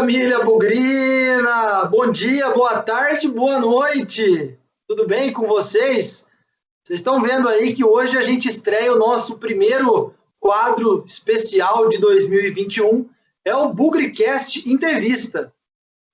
família Bugrina! Bom dia, boa tarde, boa noite! Tudo bem com vocês? Vocês estão vendo aí que hoje a gente estreia o nosso primeiro quadro especial de 2021, é o Bugricast Entrevista.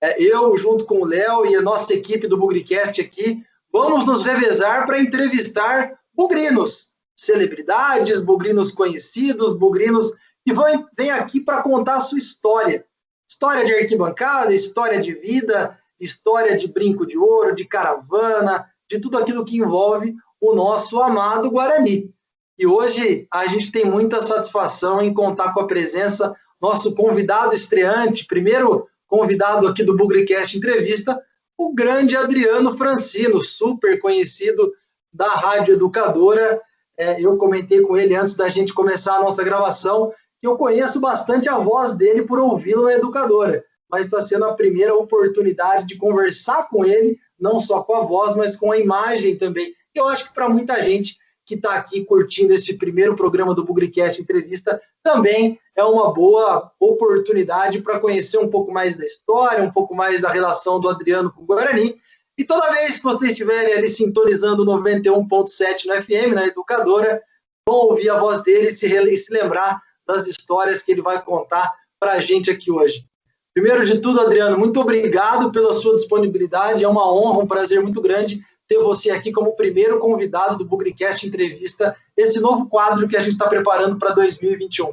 É, eu, junto com o Léo e a nossa equipe do Bugricast aqui, vamos nos revezar para entrevistar bugrinos, celebridades, bugrinos conhecidos, bugrinos que vêm aqui para contar a sua história. História de arquibancada, história de vida, história de brinco de ouro, de caravana, de tudo aquilo que envolve o nosso amado Guarani. E hoje a gente tem muita satisfação em contar com a presença nosso convidado estreante, primeiro convidado aqui do Bugricast Entrevista, o grande Adriano Francino, super conhecido da Rádio Educadora. É, eu comentei com ele antes da gente começar a nossa gravação eu conheço bastante a voz dele por ouvi-lo na Educadora, mas está sendo a primeira oportunidade de conversar com ele, não só com a voz, mas com a imagem também. Eu acho que para muita gente que está aqui curtindo esse primeiro programa do Bugricast Entrevista, também é uma boa oportunidade para conhecer um pouco mais da história, um pouco mais da relação do Adriano com o Guarani. E toda vez que vocês estiverem ali sintonizando 91.7 no FM, na Educadora, vão ouvir a voz dele e se, se lembrar das histórias que ele vai contar para a gente aqui hoje. Primeiro de tudo, Adriano, muito obrigado pela sua disponibilidade. É uma honra, um prazer muito grande ter você aqui como primeiro convidado do Bugricast Entrevista, esse novo quadro que a gente está preparando para 2021.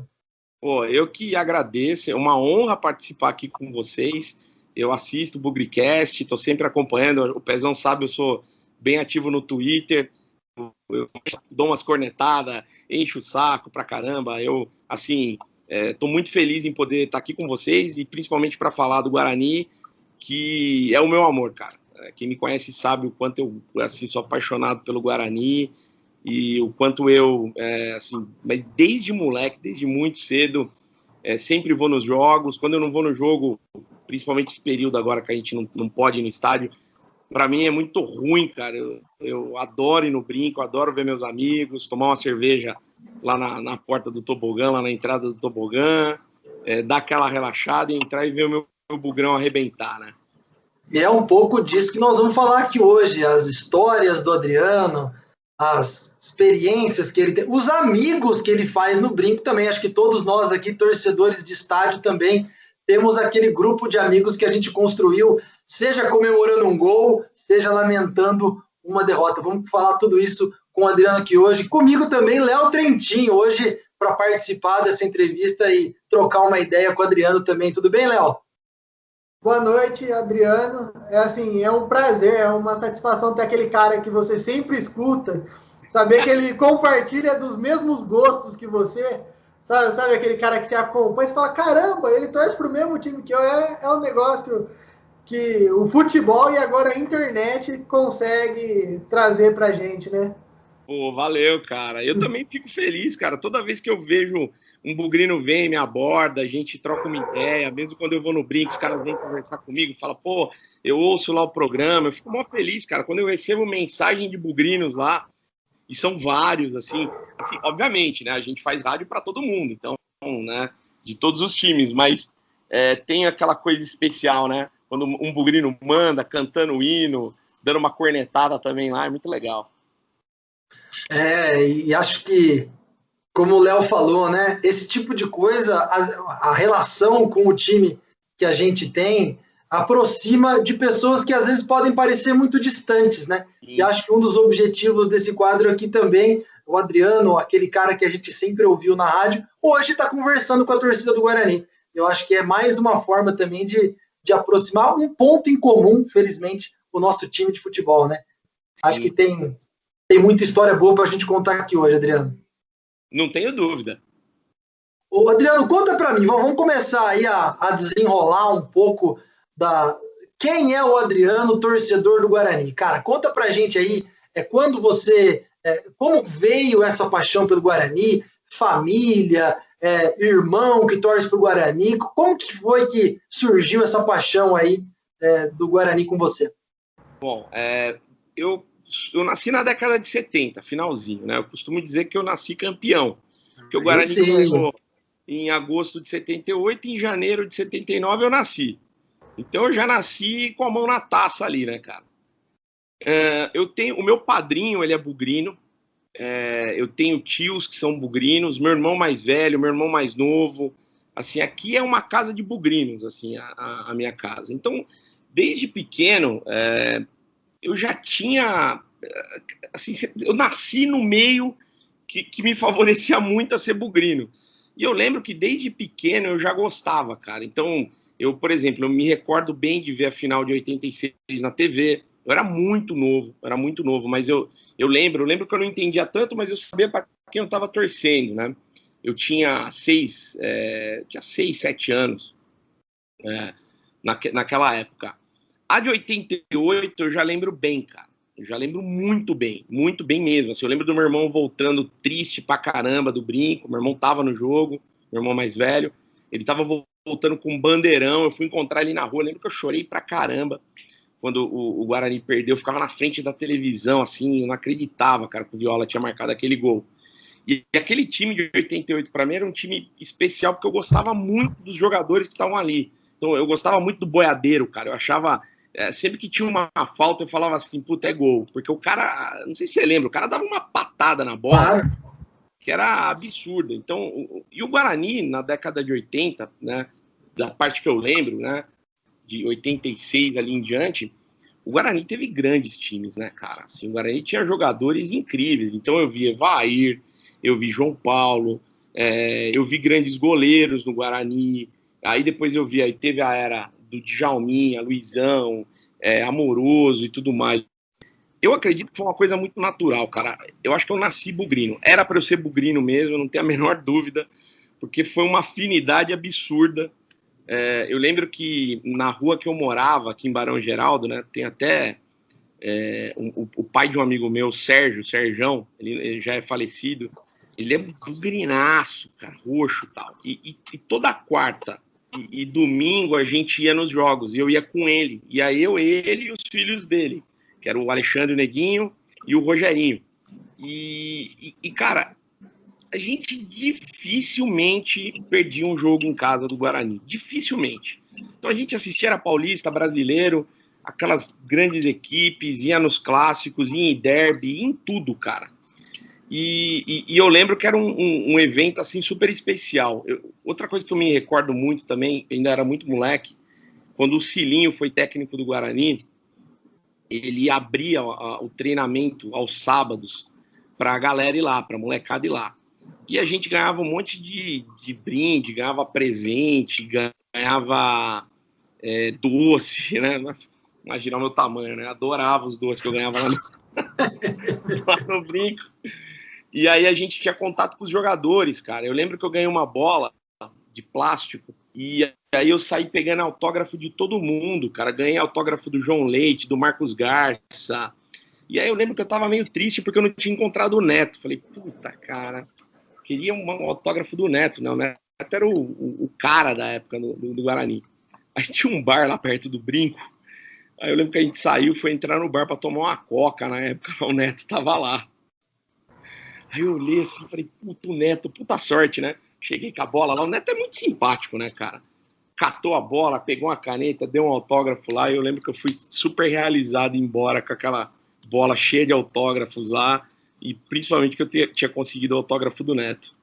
Pô, eu que agradeço, é uma honra participar aqui com vocês. Eu assisto o Bugricast, estou sempre acompanhando. O Pezão sabe, eu sou bem ativo no Twitter. Eu dou umas cornetadas, encho o saco pra caramba. Eu, assim, estou é, muito feliz em poder estar tá aqui com vocês e principalmente para falar do Guarani, que é o meu amor, cara. É, quem me conhece sabe o quanto eu assim, sou apaixonado pelo Guarani e o quanto eu, é, assim, desde moleque, desde muito cedo, é, sempre vou nos jogos. Quando eu não vou no jogo, principalmente esse período agora que a gente não, não pode ir no estádio, para mim é muito ruim, cara. Eu, eu adoro ir no brinco, adoro ver meus amigos, tomar uma cerveja lá na, na porta do tobogã, lá na entrada do tobogã, é, dar aquela relaxada e entrar e ver o meu, meu bugrão arrebentar, né? E é um pouco disso que nós vamos falar aqui hoje, as histórias do Adriano, as experiências que ele tem, os amigos que ele faz no brinco também. Acho que todos nós aqui, torcedores de estádio, também temos aquele grupo de amigos que a gente construiu, seja comemorando um gol, seja lamentando uma derrota. Vamos falar tudo isso com o Adriano aqui hoje. Comigo também, Léo Trentin, hoje para participar dessa entrevista e trocar uma ideia com o Adriano também. Tudo bem, Léo? Boa noite, Adriano. É assim, é um prazer, é uma satisfação ter aquele cara que você sempre escuta, saber que ele compartilha dos mesmos gostos que você, sabe, sabe aquele cara que você acompanha e fala, caramba, ele torce para o mesmo time que eu, é, é um negócio que o futebol e agora a internet consegue trazer para gente, né? Pô, valeu, cara. Eu também fico feliz, cara. Toda vez que eu vejo um bugrino vem, me aborda, a gente troca uma ideia, mesmo quando eu vou no brinco, os caras vêm conversar comigo, fala, pô, eu ouço lá o programa, eu fico mó feliz, cara, quando eu recebo mensagem de bugrinos lá, e são vários, assim, assim obviamente, né, a gente faz rádio para todo mundo, então, né, de todos os times, mas é, tem aquela coisa especial, né, quando um bugrino manda, cantando o hino, dando uma cornetada também lá, é muito legal. É, e acho que como o Léo falou, né? Esse tipo de coisa, a, a, relação com o time que a gente tem aproxima de pessoas que às vezes podem parecer muito distantes, né? Sim. E acho que um dos objetivos desse quadro aqui também, o Adriano, aquele cara que a gente sempre ouviu na rádio, hoje está conversando com a torcida do Guarani. Eu acho que é mais uma forma também de, de aproximar um ponto em comum, felizmente, o nosso time de futebol, né? Sim. Acho que tem, tem muita história boa para a gente contar aqui hoje, Adriano. Não tenho dúvida. Ô, Adriano, conta para mim, vamos começar aí a, a, desenrolar um pouco da quem é o Adriano, torcedor do Guarani. Cara, conta pra gente aí, é quando você, é, como veio essa paixão pelo Guarani, família, é, irmão que torce pro Guarani, como que foi que surgiu essa paixão aí é, do Guarani com você? Bom, é, eu eu nasci na década de 70, finalzinho, né? Eu costumo dizer que eu nasci campeão. Que o Guarani começou, em agosto de 78 e em janeiro de 79 eu nasci. Então eu já nasci com a mão na taça ali, né, cara? É, eu tenho o meu padrinho, ele é bugrino. É, eu tenho tios que são bugrinos, meu irmão mais velho, meu irmão mais novo. Assim, aqui é uma casa de bugrinos, assim, a, a minha casa. Então, desde pequeno, é, eu já tinha, assim, eu nasci no meio que, que me favorecia muito a ser bugrino. E eu lembro que desde pequeno eu já gostava, cara. Então, eu, por exemplo, eu me recordo bem de ver a final de 86 na TV. Eu era muito novo, era muito novo, mas eu, eu lembro, eu lembro que eu não entendia tanto, mas eu sabia para quem eu estava torcendo, né? Eu tinha seis, é, tinha seis, sete anos é, naque, naquela época. A de 88 eu já lembro bem, cara. Eu já lembro muito bem, muito bem mesmo. Assim, eu lembro do meu irmão voltando triste pra caramba do brinco. Meu irmão tava no jogo, meu irmão mais velho. Ele tava voltando com um bandeirão. Eu fui encontrar ele na rua. Eu lembro que eu chorei pra caramba quando o, o, Guarani perdeu. Eu ficava na frente da televisão, assim, eu não acreditava, cara, que o Viola tinha marcado aquele gol. E, aquele time de 88 para mim era um time especial porque eu gostava muito dos jogadores que estavam ali. Então eu gostava muito do boiadeiro, cara. Eu achava é, sempre que tinha uma falta, eu falava assim, puta, é gol. Porque o cara, não sei se você lembra, o cara dava uma patada na bola claro. que era absurda. Então, e o Guarani, na década de 80, né, da parte que eu lembro, né, de 86 ali em diante, o Guarani teve grandes times, né, cara? Assim, o Guarani tinha jogadores incríveis. Então eu vi Evair, eu vi João Paulo, é, eu vi grandes goleiros no Guarani. Aí depois eu vi, aí teve a era do Djalminha, Luizão, é, Amoroso e tudo mais. Eu acredito que foi uma coisa muito natural, cara. Eu acho que eu nasci bugrino. Era para eu ser bugrino mesmo, não tenho a menor dúvida, porque foi uma afinidade absurda. É, eu lembro que na rua que eu morava, aqui em Barão Geraldo, né, tem até é, um, o, pai de um amigo meu, Sérgio, Sérgio, ele, ele, já é falecido. Ele é bugrinaço, cara, roxo tal. E, e, e toda quarta e, e, domingo a gente ia nos jogos, e eu ia com ele. E aí eu, ele e os filhos dele, que era o Alexandre Neguinho e o Rogerinho. E, e, cara, a gente dificilmente perdia um jogo em casa do Guarani. Dificilmente. Então a gente assistia a Paulista, Brasileiro, aquelas grandes equipes, ia nos clássicos, ia em derby, ia em tudo, cara. E, e, e, eu lembro que era um, um, um evento assim super especial. Eu, outra coisa que eu me recordo muito também, ainda era muito moleque, quando o Cilinho foi técnico do Guarani, ele abria a, o treinamento aos sábados para a galera ir lá, para a molecada ir lá. E a gente ganhava um monte de, de brinde, ganhava presente, ganhava é, doce, né? Imagina o meu tamanho, né? Adorava os doces que eu ganhava lá no, lá no brinco. E aí a gente tinha contato com os jogadores, cara. Eu lembro que eu ganhei uma bola de plástico e aí eu saí pegando autógrafo de todo mundo, cara. Ganhei autógrafo do João Leite, do Marcos Garça. E aí eu lembro que eu tava meio triste porque eu não tinha encontrado o Neto. Falei, puta, cara, queria um autógrafo do Neto, né? O Neto era o, o, o cara da época do, do, do, Guarani. Aí tinha um bar lá perto do Brinco. Aí eu lembro que a gente saiu, foi entrar no bar para tomar uma coca na época. O Neto tava lá. Aí eu olhei assim, falei, puto Neto, puta sorte, né? Cheguei com a bola lá. O Neto é muito simpático, né, cara? Catou a bola, pegou uma caneta, deu um autógrafo lá. E eu lembro que eu fui super realizado embora com aquela bola cheia de autógrafos lá. E principalmente que eu tinha conseguido o autógrafo do Neto.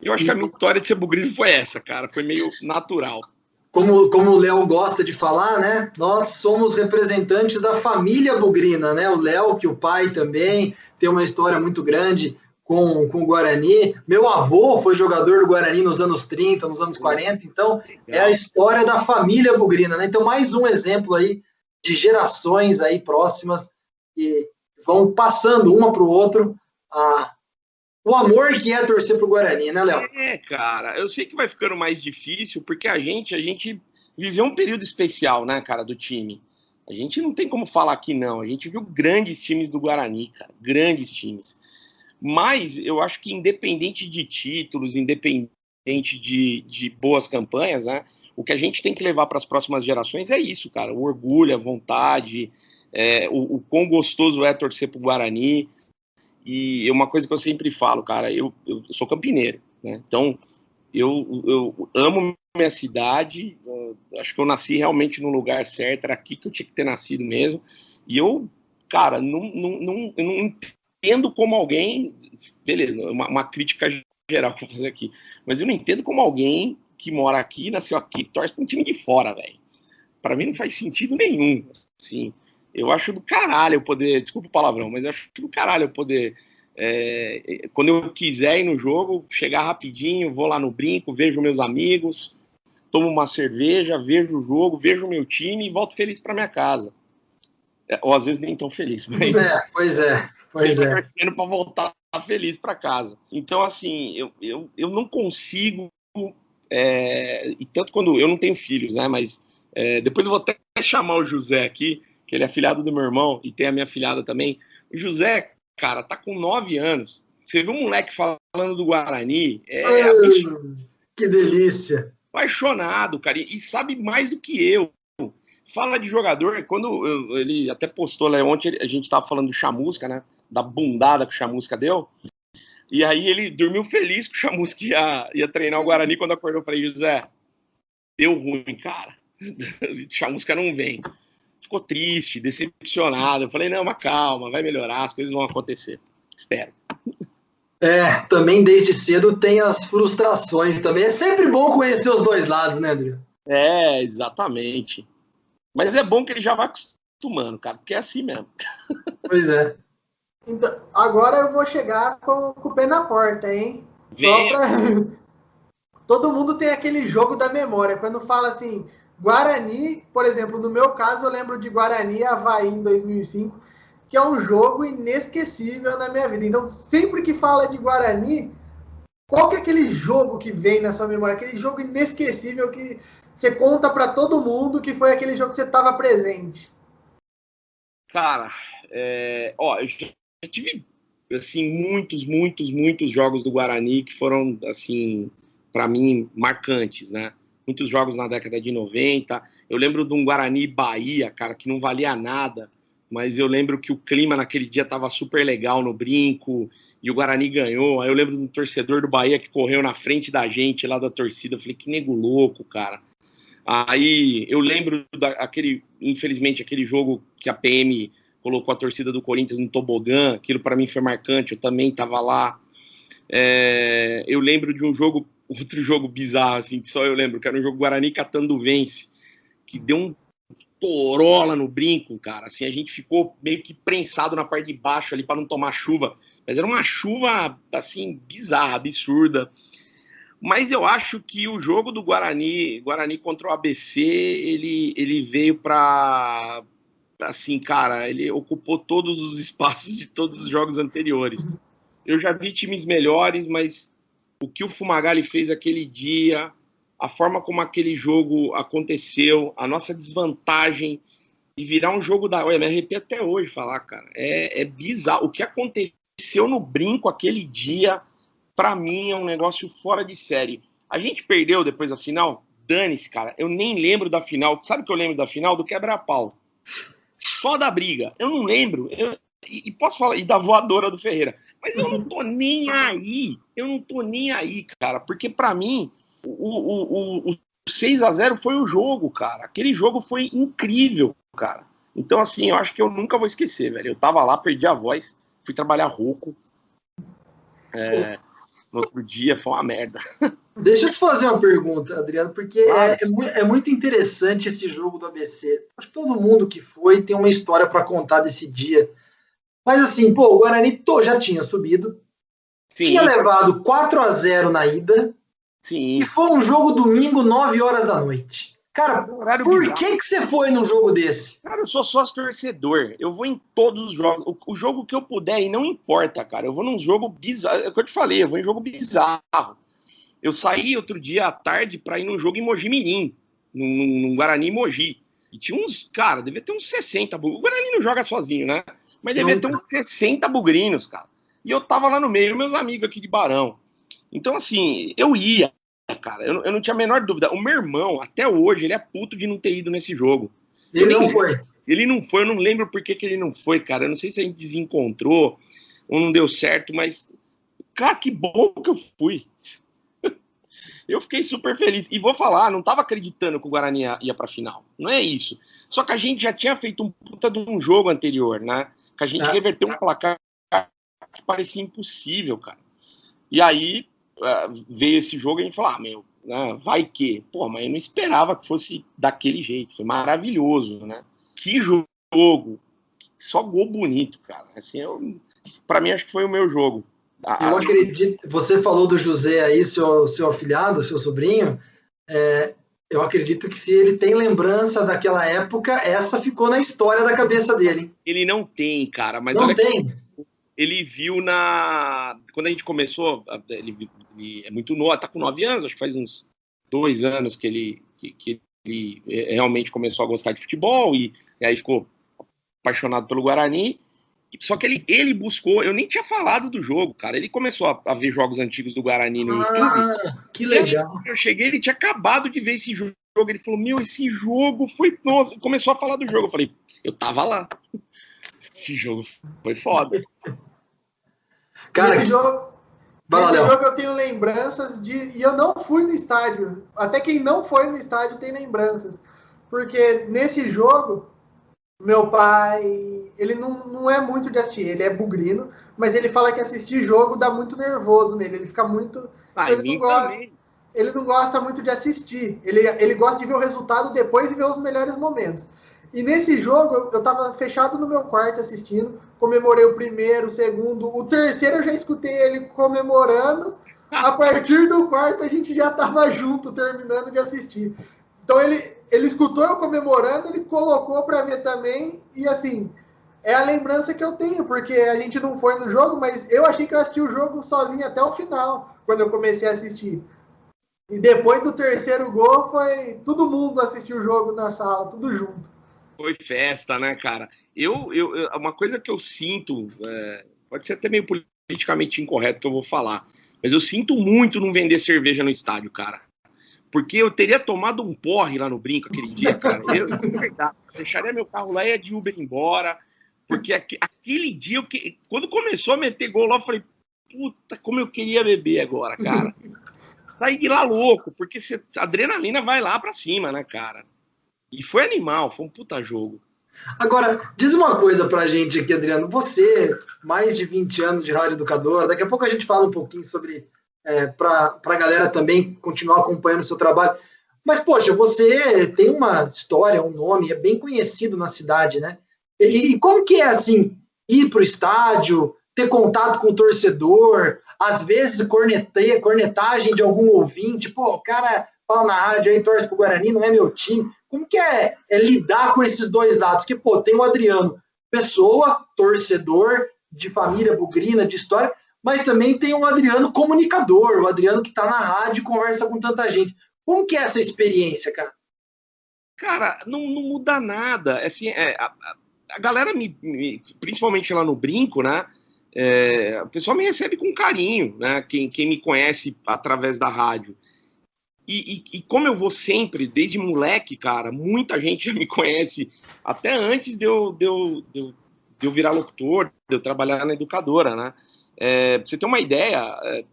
Eu acho que a minha história de ser bugrino foi essa, cara. Foi meio natural como, como o Léo gosta de falar, né? Nós somos representantes da família bugrina, né? O Léo, que o pai também tem uma história muito grande com, com o Guarani. Meu avô foi jogador do Guarani nos anos 30, nos anos 40, então é a história da família bugrina, né? Então, mais um exemplo aí de gerações aí próximas que vão passando uma para o outro a, o amor que é torcer pro Guarani, né, Léo? É, cara, eu sei que vai ficando mais difícil, porque a gente, a gente viveu um período especial, né, cara, do time. A gente não tem como falar que não. A gente viu grandes times do Guarani, cara, grandes times. Mas eu acho que independente de títulos, independente de, de boas campanhas, né, o que a gente tem que levar para as próximas gerações é isso, cara. O orgulho, a vontade, é, o, o quão gostoso é torcer pro Guarani. E uma coisa que eu sempre falo, cara, eu, eu sou campineiro, né? Então, eu, eu amo minha cidade, acho que eu nasci realmente no lugar certo, era aqui que eu tinha que ter nascido mesmo. E eu, cara, não, não, não, não entendo como alguém. Beleza, uma, uma crítica geral que eu vou fazer aqui. Mas eu não entendo como alguém que mora aqui, nasceu aqui, torce para um time de fora, velho. Para mim não faz sentido nenhum. Assim, eu acho do caralho eu poder. Desculpa o palavrão, mas eu acho do caralho eu poder. É, quando eu quiser ir no jogo, chegar rapidinho, vou lá no brinco, vejo meus amigos, tomo uma cerveja, vejo o jogo, vejo o meu time e volto feliz para minha casa. É, ou às vezes nem tão feliz, mas. É, pois é. Pois é. para voltar feliz para casa. Então, assim, eu, eu, eu não consigo. É, e tanto quando eu não tenho filhos, né? Mas é, depois eu vou até chamar o José aqui, que ele é afilhado do meu irmão e tem a minha filhada também. O José, cara, tá com nove anos. Você viu um moleque falando do Guarani? É absurdo. Que delícia! Apaixonado, cara, e sabe mais do que eu. Fala de jogador, quando eu, ele até postou lá ontem, a gente tava falando do Chamusca, né? Da bundada que o Chamusca deu. E aí ele dormiu feliz que o Chamusca ia, ia treinar o Guarani quando acordou. Eu falei, José, deu ruim, cara. Chamusca não vem ficou triste, decepcionado. Eu falei, não, mas calma, vai melhorar, as coisas vão acontecer. Espero. É, também desde cedo tem as frustrações também. É sempre bom conhecer os dois lados, né, Adriano? É, exatamente. Mas é bom que ele já vai acostumando, cara, porque é assim mesmo. Pois é. Então, agora eu vou chegar com, com o pé na porta, hein? Só pra... Todo mundo tem aquele jogo da memória. Quando fala assim, Guarani, por exemplo, no meu caso, eu lembro de Guarani Havaí em 2005, que é um jogo inesquecível na minha vida. Então, sempre que fala de Guarani, qual que é aquele jogo que vem na sua memória? Aquele jogo inesquecível que você conta para todo mundo que foi aquele jogo que você estava presente? Cara, é, ó, eu já tive assim muitos, muitos, muitos jogos do Guarani que foram assim para mim marcantes, né? Muitos jogos na década de 90. Eu lembro de um Guarani Bahia, cara, que não valia nada, mas eu lembro que o clima naquele dia estava super legal no brinco e o Guarani ganhou. Aí eu lembro de um torcedor do Bahia que correu na frente da gente lá da torcida. Eu falei, que nego louco, cara. Aí eu lembro daquele, infelizmente, aquele jogo que a PM colocou a torcida do Corinthians no tobogã. Aquilo para mim foi marcante. Eu também estava lá. É, eu lembro de um jogo outro jogo bizarro, assim, que só eu lembro, que era um jogo Guarani Catando Vence, que deu um torola no brinco, cara. Assim, a gente ficou meio que prensado na parte de baixo ali para não tomar chuva. Mas era uma chuva, assim, bizarra, absurda. Mas eu acho que o jogo do Guarani, Guarani contra o ABC, ele, ele veio para assim, cara, ele ocupou todos os espaços de todos os jogos anteriores. Eu já vi times melhores, mas o que o Fumagalli fez aquele dia, a forma como aquele jogo aconteceu, a nossa desvantagem e virar um jogo da. Olha, me arrepio até hoje falar, cara. É, é bizarro. O que aconteceu no brinco aquele dia, para mim, é um negócio fora de série. A gente perdeu depois da final? Dane-se, cara. Eu nem lembro da final. Sabe o que eu lembro da final? Do quebra-pau. Só da briga. Eu não lembro. Eu, e posso falar, e da voadora do Ferreira. Mas eu não tô nem aí. Eu não tô nem aí, cara. Porque para mim, o, o, o, o 6 a 0 foi o jogo, cara. Aquele jogo foi incrível, cara. Então, assim, eu acho que eu nunca vou esquecer, velho. Eu tava lá, perdi a voz, fui trabalhar rouco. É, no outro dia foi uma merda. Deixa eu te fazer uma pergunta, Adriano, porque claro. é, é, muito interessante esse jogo do ABC. Acho que todo mundo que foi tem uma história para contar desse dia. Mas assim, pô, o Guarani já tinha subido, Sim. tinha levado 4 a 0 na ida, Sim. e foi um jogo domingo, 9 horas da noite. Cara, por bizarro. que, que você foi num jogo desse? Cara, eu sou sócio torcedor. Eu vou em todos os jogos. O, o, jogo que eu puder e não importa, cara. Eu vou num jogo bizarro. É o que eu te falei, eu vou em jogo bizarro. Eu saí outro dia à tarde para ir num jogo em Mogi Mirim, num, num Guarani Mogi. E tinha uns, cara, devia ter uns 60. O Guarani não joga sozinho, né? Mas devia ter uns 60 bugrinos, cara. E eu tava lá no meio, meus amigos aqui de Barão. Então, assim, eu ia, cara. Eu, eu não tinha a menor dúvida. O meu irmão, até hoje, ele é puto de não ter ido nesse jogo. Ele não foi. Ele não foi, eu não lembro por que, que ele não foi, cara. Eu não sei se a gente desencontrou ou não deu certo, mas, cara, que bom que eu fui. eu fiquei super feliz. E vou falar, não estava acreditando que o Guarani ia, ia para a final. Não é isso. Só que a gente já tinha feito um puta de um jogo anterior, né? Que a gente é. reverteu um placar que parecia impossível, cara. E aí uh, veio esse jogo e a gente falou, ah, meu, né, vai que. Pô, mas eu não esperava que fosse daquele jeito. Foi maravilhoso, né? Que jogo. Só gol bonito, cara. Assim, eu, pra mim, acho que foi o meu jogo. Eu acredito. Você falou do José aí, seu, seu afilhado, seu sobrinho. É, eu acredito que se ele tem lembrança daquela época, essa ficou na história da cabeça dele. Ele não tem, cara, mas não tem. ele viu na quando a gente começou, ele, ele, é muito novo, tá com nove anos, acho que faz uns dois anos que ele que, que ele realmente começou a gostar de futebol e, e aí ficou apaixonado pelo Guarani. Só que ele, ele buscou, eu nem tinha falado do jogo, cara. Ele começou a, a ver jogos antigos do Guarani no ah, YouTube. Que legal. Eu cheguei, ele tinha acabado de ver esse jogo. Ele falou: Meu, esse jogo foi. Nossa, começou a falar do jogo. Eu falei: Eu tava lá. Esse jogo foi foda. Cara, esse jogo, esse jogo eu tenho lembranças de. E eu não fui no estádio. Até quem não foi no estádio tem lembranças. Porque nesse jogo, meu pai ele não, não é muito de assistir, ele é bugrino, mas ele fala que assistir jogo dá muito nervoso nele, ele fica muito. Ah, ele, não gosta, ele não gosta muito de assistir, ele, ele gosta de ver o resultado depois e ver os melhores momentos. E nesse jogo, eu tava fechado no meu quarto assistindo, comemorei o primeiro, o segundo, o terceiro eu já escutei ele comemorando. A partir do quarto a gente já tava junto, terminando de assistir. Então ele, ele escutou eu comemorando, ele colocou para ver também, e assim, é a lembrança que eu tenho, porque a gente não foi no jogo, mas eu achei que eu assisti o jogo sozinho até o final, quando eu comecei a assistir. E depois do terceiro gol, foi todo mundo assistiu o jogo na sala, tudo junto. Foi festa, né, cara? Eu, eu, uma coisa que eu sinto, é, pode ser até meio politicamente incorreto que eu vou falar, mas eu sinto muito não vender cerveja no estádio, cara. Porque eu teria tomado um porre lá no brinco aquele dia, cara. Eu, verdade, deixaria meu carro lá e ia de Uber embora porque aquele dia, que... quando começou a meter gol lá, eu falei, puta, como eu queria beber agora, cara. Saí de lá louco, porque você... a adrenalina vai lá pra cima, né, cara? E foi animal, foi um puta jogo. Agora, diz uma coisa pra gente aqui, Adriano. Você, mais de 20 anos de rádio educador, daqui a pouco a gente fala um pouquinho sobre. É, pra, pra galera também continuar acompanhando o seu trabalho. Mas, poxa, você tem uma história, um nome, é bem conhecido na cidade, né? E, e como que é assim ir para o estádio, ter contato com o torcedor, às vezes cornete, cornetagem de algum ouvinte, pô, o cara fala na rádio aí, torce pro Guarani, não é meu time. Como que é, é lidar com esses dois lados? Que, pô, tem o Adriano, pessoa, torcedor, de família bugrina, de história, mas também tem o Adriano comunicador, o Adriano que está na rádio e conversa com tanta gente. Como que é essa experiência, cara? Cara, não, não muda nada. Assim, é, a, a galera me, me, principalmente lá no brinco, né? É, o pessoal me recebe com carinho, né? Quem, quem me conhece através da rádio. E, e, e, como eu vou sempre, desde moleque, cara, muita gente já me conhece até antes de eu, de eu, de eu, de eu virar locutor, de eu trabalhar na educadora, né? É, pra você ter uma ideia, é,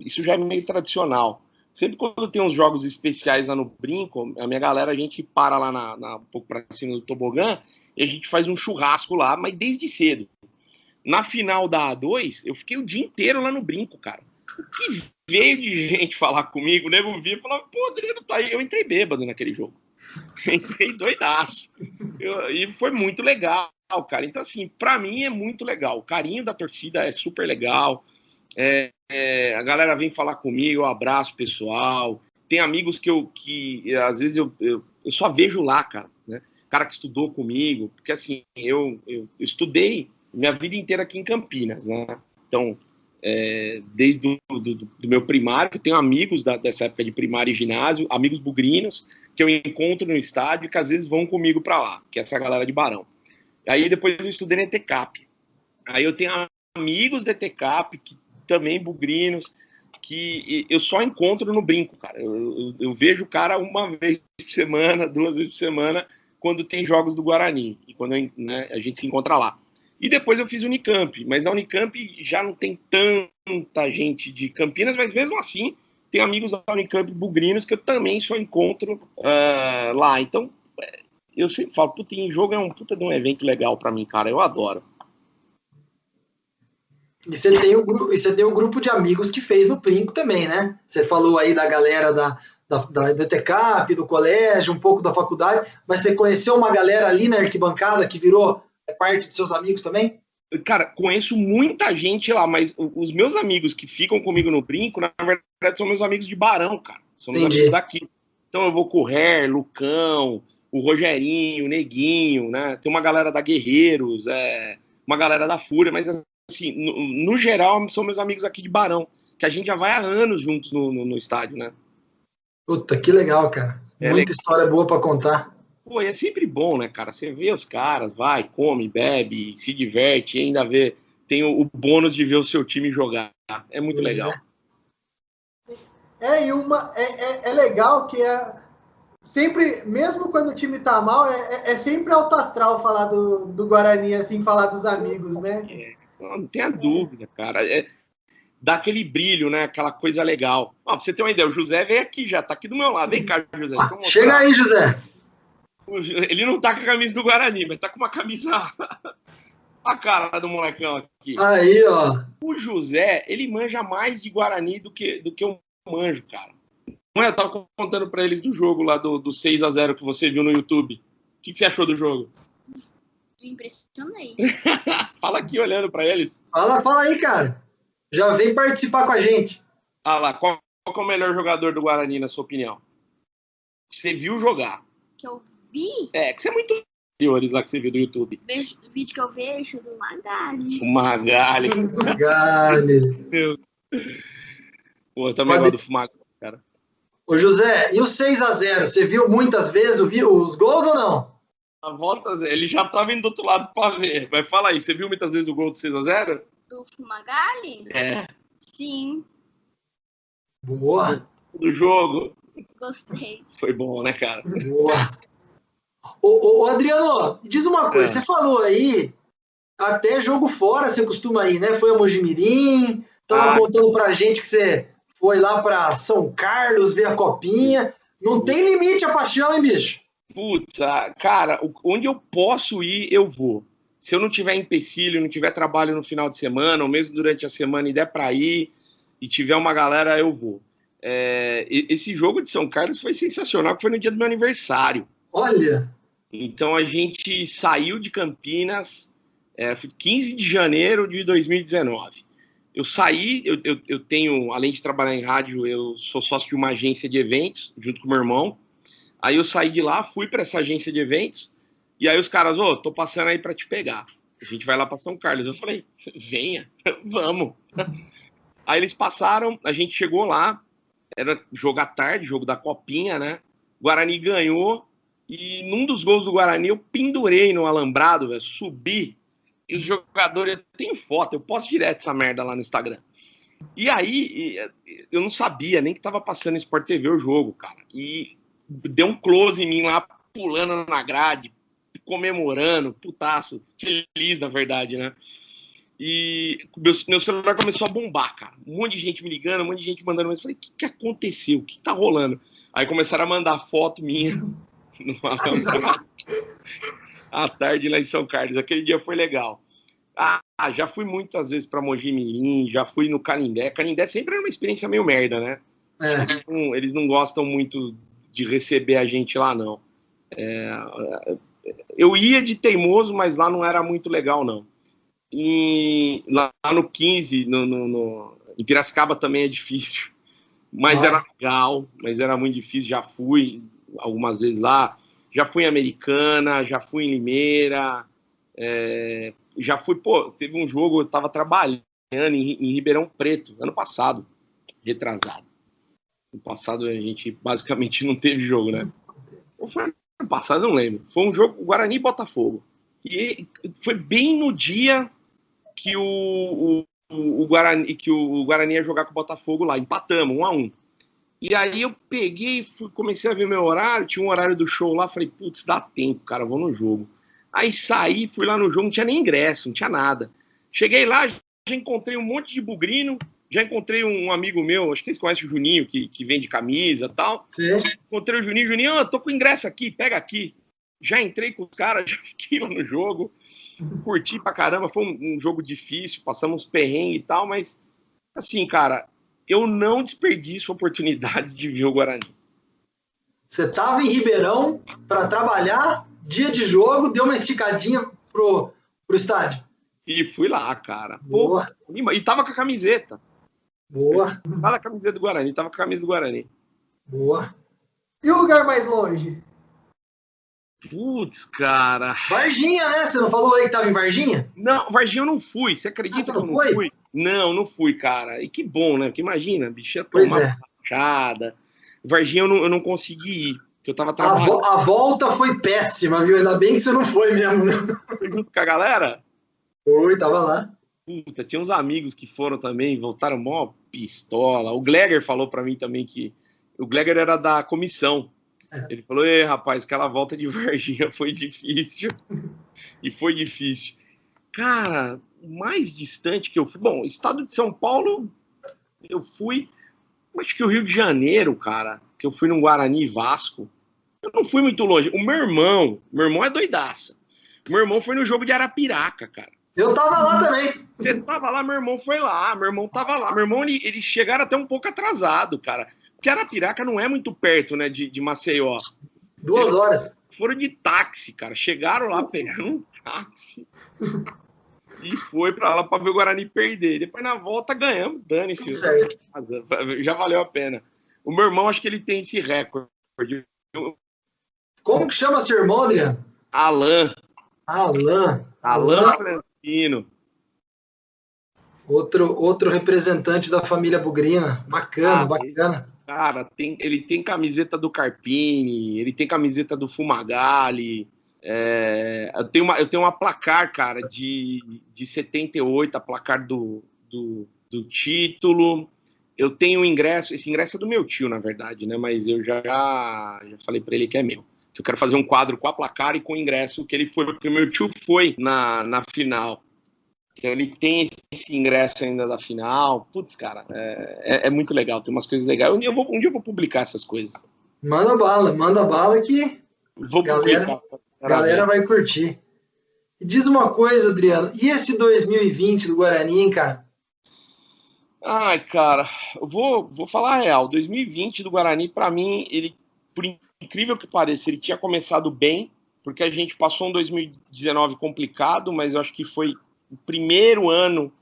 isso já é meio tradicional. Sempre quando tem uns jogos especiais lá no Brinco, a minha galera, a gente para lá na, na um pouco para cima do tobogã e a gente faz um churrasco lá, mas desde cedo. Na final da A2, eu fiquei o dia inteiro lá no brinco, cara. O que veio de gente falar comigo, o nego via e falava, pô, Adriano tá aí. Eu entrei bêbado naquele jogo. entrei doidaço. Eu, e foi muito legal, cara. Então, assim, para mim é muito legal. O carinho da torcida é super legal. É, é, a galera vem falar comigo, eu abraço pessoal. Tem amigos que eu que às vezes eu, eu, eu só vejo lá, cara cara que estudou comigo, porque assim, eu, eu, estudei minha vida inteira aqui em Campinas, né? Então, é, desde do, do, do, meu primário, eu tenho amigos da, dessa época de primário e ginásio, amigos bugrinos, que eu encontro no estádio e que às vezes vão comigo para lá, que é essa galera de Barão. Aí depois eu estudei na ETCAP. Aí eu tenho amigos da ETCAP, que também bugrinos, que eu só encontro no brinco, cara. Eu, eu, eu vejo o cara uma vez por semana, duas vezes por semana, quando tem jogos do Guarani, e quando né, a gente se encontra lá. E depois eu fiz Unicamp, mas na Unicamp já não tem tanta gente de Campinas, mas mesmo assim tenho amigos da Unicamp bugrinos que eu também só encontro uh, lá. Então, eu sempre falo, puta, em jogo é um puta de um evento legal para mim, cara. Eu adoro. E você tem o grupo, você tem o grupo de amigos que fez no Princo também, né? Você falou aí da galera da, da, da DTCAP, do colégio, um pouco da faculdade, mas você conheceu uma galera ali na arquibancada que virou parte de seus amigos também? Cara, conheço muita gente lá, mas os meus amigos que ficam comigo no brinco, na verdade, são meus amigos de Barão, cara. São meus Entendi. amigos daqui. Então eu vou com o Her, Lucão, o Rogerinho, o Neguinho, né? Tem uma galera da Guerreiros, é, uma galera da Fúria, mas assim, no, no, geral, são meus amigos aqui de Barão, que a gente já vai há anos juntos no, no, no estádio, né? Puta, que legal, cara. É Muita legal. história boa para contar. Pô, é sempre bom, né, cara? Você vê os caras, vai, come, bebe, se diverte, ainda vê, tem o, o bônus de ver o seu time jogar. É muito pois legal. É. é, e uma, é, é, é, legal que é sempre, mesmo quando o time tá mal, é, é, é sempre alto astral falar do, do Guarani, assim, falar dos amigos, né? É, não, tenha dúvida, cara. É, dá aquele brilho, né? Aquela coisa legal. Ó, pra você ter uma ideia, o José veio aqui já, tá aqui do meu lado. Vem cá, José. Ah, chega aí, José. Ele não tá com a camisa do Guarani, mas tá com uma camisa. a cara do molecão aqui. Aí, ó. O José, ele manja mais de Guarani do que, do que eu manjo, cara. Não é? Eu tava contando pra eles do jogo lá do, do 6 a 0 que você viu no YouTube. O que, que você achou do jogo? Me impressionei. fala aqui olhando para eles. Fala, fala aí, cara. Já vem participar com a gente. Ah lá, qual, qual é o melhor jogador do Guarani, na sua opinião? Você viu jogar? Que eu vi? É, que você é muito piores lá que você viu do YouTube. Vejo, o vídeo que eu vejo do Magali. O Magali. Magali. Meu. Pô, eu também gosto do Magali, cara. Ô José, e o 6x0? Você viu muitas vezes os gols ou não? A volta, ele já tá vindo do outro lado para ver. Mas fala aí, você viu muitas vezes o gol do 6x0? Do Fumagalli? É. Sim. Boa. Do jogo. Gostei. Foi bom, né, cara? Boa. Ô, ô, Adriano, diz uma coisa. É. Você falou aí, até jogo fora você costuma ir, né? Foi a Mojimirim, tava ah. contando pra gente que você foi lá para São Carlos ver a copinha. Não tem limite a paixão, hein, bicho? Putz, cara, onde eu posso ir, eu vou. Se eu não tiver empecilho, não tiver trabalho no final de semana, ou mesmo durante a semana e der para ir, e tiver uma galera, eu vou. É, esse jogo de São Carlos foi sensacional, que foi no dia do meu aniversário. Olha! Então a gente saiu de Campinas, é, 15 de janeiro de 2019. Eu saí, eu, eu, eu, tenho, além de trabalhar em rádio, eu sou sócio de uma agência de eventos, junto com meu irmão. Aí eu saí de lá, fui para essa agência de eventos, e aí os caras, ô, oh, tô passando aí para te pegar. A gente vai lá para São Carlos. Eu falei, venha, vamos. Aí eles passaram, a gente chegou lá, era jogo à tarde, jogo da Copinha, né? Guarani ganhou, e num dos gols do Guarani eu pendurei no alambrado, subi, e os jogadores, tenho foto, eu posto direto essa merda lá no Instagram. E aí, eu não sabia nem que tava passando Sport TV o jogo, cara. E deu um close em mim lá, pulando na grade, comemorando, putaço, feliz, na verdade, né? E meu, meu, celular começou a bombar, cara. Um monte de gente me ligando, um monte de gente mandando mensagem. Falei, o que, que aconteceu? O que tá rolando? Aí começaram a mandar foto minha numa à tarde lá em São Carlos. Aquele dia foi legal. Ah, já fui muitas vezes para Mogi Mirim, já fui no Canindé. Canindé sempre era uma experiência meio merda, né? É. Eles, não, eles, não, gostam muito de receber a gente lá, não. É, eu ia de teimoso, mas lá não era muito legal, não. E lá no 15, no, no, no em Piracicaba também é difícil. Mas ah. era legal, mas era muito difícil. Já fui algumas vezes lá. Já fui em Americana, já fui em Limeira. É, já fui, pô, teve um jogo, eu tava trabalhando em, em Ribeirão Preto, ano passado, retrasado. No passado a gente basicamente não teve jogo, né? Foi ano passado, não lembro. Foi um jogo Guarani e Botafogo. E foi bem no dia que o, o, o, Guarani, que o Guarani ia jogar com o Botafogo lá. Empatamos, um a um. E aí eu peguei, fui, comecei a ver meu horário, tinha um horário do show lá, falei, putz, dá tempo, cara, vou no jogo. Aí saí, fui lá no jogo, não tinha nem ingresso, não tinha nada. Cheguei lá, já encontrei um monte de bugrino, Já encontrei um amigo meu, acho que vocês conhecem o Juninho, que, que vende camisa e tal. Sim. Encontrei o Juninho, Juninho, eu tô com ingresso aqui, pega aqui. Já entrei com os caras, já fiquei lá no jogo. Curti pra caramba, foi um, um jogo difícil, passamos perrengue e tal, mas assim, cara, eu não desperdiço oportunidades de ver o Guarani. Você tava em Ribeirão para trabalhar, dia de jogo, deu uma esticadinha pro, pro estádio. E fui lá, cara. Pô, e tava com a camiseta. Boa, com a camiseta do Guarani, tava com a camisa do Guarani. boa. E o lugar mais longe? Putz, cara. Varginha, né? Você não falou aí que tava em Varginha? Não, Varginha eu não fui. Você acredita Ah, você que eu não não foi? fui? Não, não fui, cara. E que bom, né? Porque imagina, bicho ia tomar é. machada. Varginha eu não, eu não consegui ir, porque eu tava A, vo- a volta foi péssima, viu? Ainda bem que você não foi mesmo. né? junto com a galera. Foi, tava lá. Puta, tinha uns amigos que foram também, voltaram mó pistola. O Gleger falou pra mim também que o Gleger era da comissão. É. Ele falou: "Ei, rapaz, aquela volta de Varginha foi difícil". e foi difícil. Cara, o mais distante que eu fui, bom, estado de São Paulo, eu fui, acho que o Rio de Janeiro, cara, que eu fui no Guarani Vasco. Eu não fui muito longe. O meu irmão, meu irmão é doidaça. Meu irmão foi no jogo de Arapiraca, cara. Eu tava lá também. Você tava lá, meu irmão foi lá, meu irmão tava lá. Meu irmão, ele- eles chegaram até um pouco atrasado, cara. Porque Arapiraca não é muito perto, né, de, de Maceió. Duas horas. Foram de táxi, cara. Chegaram lá, pegaram um táxi. E foi pra lá pra ver o Guarani perder. Depois na volta ganhamos, dane-se. Já valeu a pena. O meu irmão, acho que ele tem esse recorde. Como que chama seu irmão, Adriano? Alan. Alan. Alan Outro, outro representante da família Bugrina. Bacana, Ah, bacana. Cara, tem, ele tem camiseta do Carpini, ele tem camiseta do Fumagalli. é, eu, tenho uma, eu tenho uma placar, cara, de, de 78, a placar do, do, do título. Eu tenho um ingresso, esse ingresso é do meu tio, na verdade, né? Mas eu já, já falei para ele que é meu. Que eu quero fazer um quadro com a placar e com o ingresso que ele foi, porque meu tio foi na, na final. Então ele tem esse, ingresso ainda da final. Putz, cara, é, é- é muito legal, tem umas coisas legais. Um dia, eu vou, um dia eu vou publicar essas coisas. Manda bala, manda bala que Vou Galera- publicar. galera vai curtir. E diz uma coisa, Adriano, e esse 2020 do Guarani, hein, cara? Ai, cara, eu vou, vou falar a real. 2020 do Guarani, pra mim, ele, por incrível que pareça, ele tinha começado bem, porque a gente passou um 2019 complicado, mas eu acho que foi o primeiro ano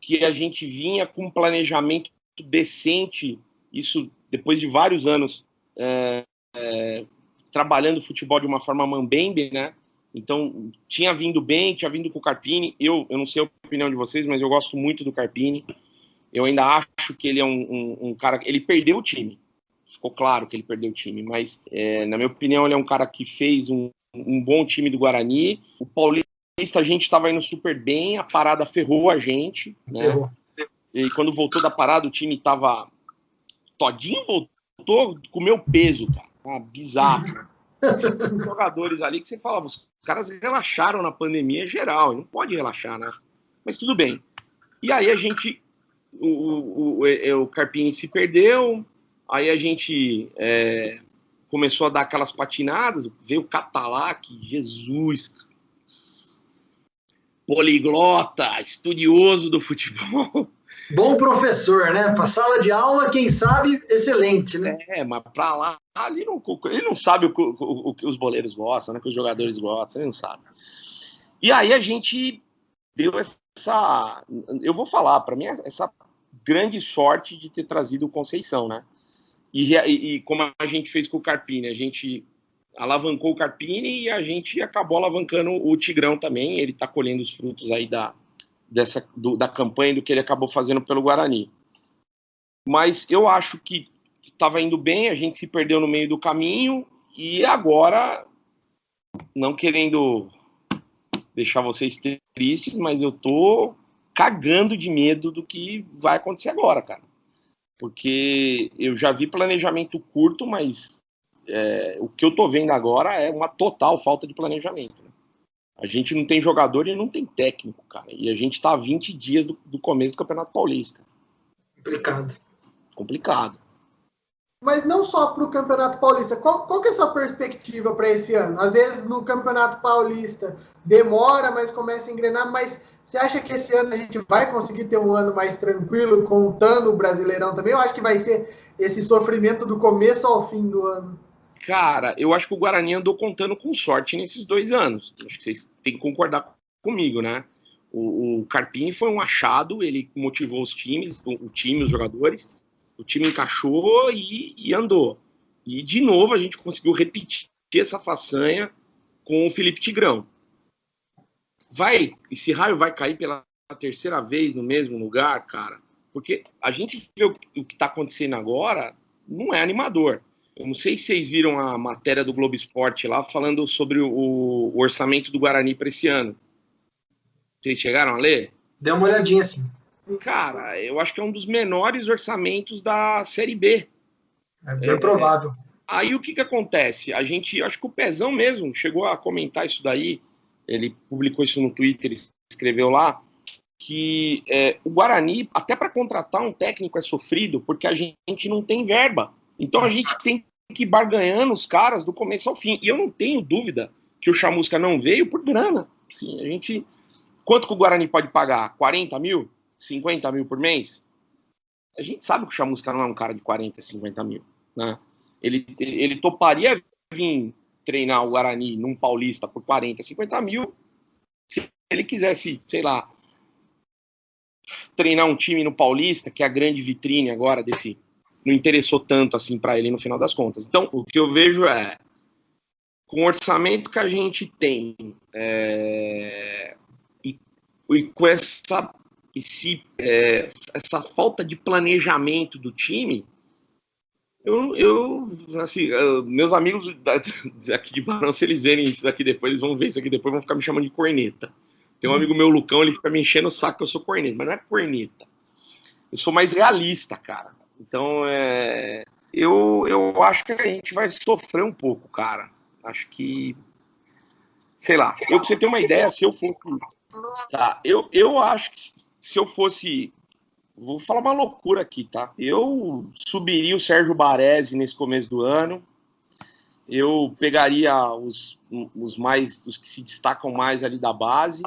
que a gente vinha com um planejamento decente, isso depois de vários anos é, é, trabalhando futebol de uma forma mambembe, né? Então, tinha vindo bem, tinha vindo com o Carpini. Eu, eu não sei a opinião de vocês, mas eu gosto muito do Carpini. Eu ainda acho que ele é um, um- um cara. Ele perdeu o time. Ficou claro que ele perdeu o time, mas, é, na minha opinião, ele é um cara que fez um, um bom time do Guarani. O Paulista, a gente estava indo super bem, a parada ferrou a gente. Né? Errou. E quando voltou da parada, o time tava. Todinho voltou com o meu peso, cara. Ah, bizarro. Jogadores ali que você falava, os caras relaxaram na pandemia geral, não pode relaxar, né? Mas tudo bem. E aí a gente. O, o, o, o Carpini se perdeu, aí a gente é, começou a dar aquelas patinadas, veio o Catalac, Jesus, poliglota, estudioso do futebol. Bom professor, né? Pra sala de aula, quem sabe, excelente, né? É, mas pra lá, ali não, ele não sabe o, que- o- o que os boleiros gostam, né? O que os jogadores gostam, ele não sabe. E aí a gente deu essa. Eu vou falar, para mim, essa grande sorte de ter trazido o Conceição, né? E, e- como a gente fez com o Carpini, a gente alavancou o Carpini e a gente acabou alavancando o Tigrão também. Ele tá colhendo os frutos aí da, dessa, do- da campanha do que ele acabou fazendo pelo Guarani. Mas eu acho que estava indo bem, a gente se perdeu no meio do caminho e agora, não querendo deixar vocês tristes, mas eu tô cagando de medo do que vai acontecer agora, cara. Porque eu já vi planejamento curto, mas é, o que eu tô vendo agora é uma total falta de planejamento. né? A gente não tem jogador e não tem técnico, cara. E a gente tá há 20 dias do, do começo do Campeonato Paulista. Complicado. Complicado. Mas não só para o Campeonato Paulista. Qual, qual que é a sua perspectiva para esse ano? Às vezes no Campeonato Paulista demora, mas começa a engrenar. Mas você acha que esse ano a gente vai conseguir ter um ano mais tranquilo, contando o Brasileirão também? Eu acho que vai ser esse sofrimento do começo ao fim do ano. Cara, eu acho que o Guarani andou contando com sorte nesses dois anos. Acho que vocês têm que concordar comigo, né? O, o Carpini foi um achado, ele motivou os times, o, o time, os jogadores, o time encaixou e, e, andou. E de novo a gente conseguiu repetir essa façanha com o Felipe Tigrão. Vai, esse raio vai cair pela terceira vez no mesmo lugar, cara, porque a gente vê o, o que está acontecendo agora, não é animador. Eu não sei se vocês viram a matéria do Globo Esporte lá falando sobre o, o orçamento do Guarani para esse ano. Vocês chegaram a ler? Deu uma olhadinha assim. Cara, eu acho que é um dos menores orçamentos da Série B. É bem é, provável. Aí o que, que acontece? A gente, acho que o Pezão mesmo chegou a comentar isso daí. Ele publicou isso no Twitter, escreveu lá que é, o Guarani, até para contratar um técnico é sofrido, porque a gente não tem verba. Então a gente tem que ir barganhando os caras do começo ao fim. E eu não tenho dúvida que o Chamusca não veio por grana. Sim, a gente. Quanto que o Guarani pode pagar? 40 mil? 50 mil por mês? A gente sabe que o Chamusca não é um cara de 40, 50 mil. Né? Ele, ele, toparia vir treinar o Guarani num paulista por 40, 50 mil se ele quisesse, sei lá, treinar um time no Paulista, que é a grande vitrine agora desse não interessou tanto assim para ele no final das contas. Então, o que eu vejo é, com o orçamento que a gente tem é, e, e, com essa, esse, é, essa falta de planejamento do time, eu, eu assim, meus amigos aqui de Barão, se eles verem isso daqui depois, eles vão ver isso aqui depois, vão ficar me chamando de corneta. Tem um amigo meu, Lucão, ele fica me enchendo o saco que eu sou corneta, mas não é corneta. Eu sou mais realista, cara. Então, é, eu, eu acho que a gente vai sofrer um pouco, cara. Acho que. Sei lá, eu, pra você ter uma ideia, se eu fosse. Tá, eu, eu acho que se eu fosse. Vou falar uma loucura aqui, tá? Eu subiria o Sérgio Baresi nesse começo do ano. Eu pegaria os, os mais os que se destacam mais ali da base.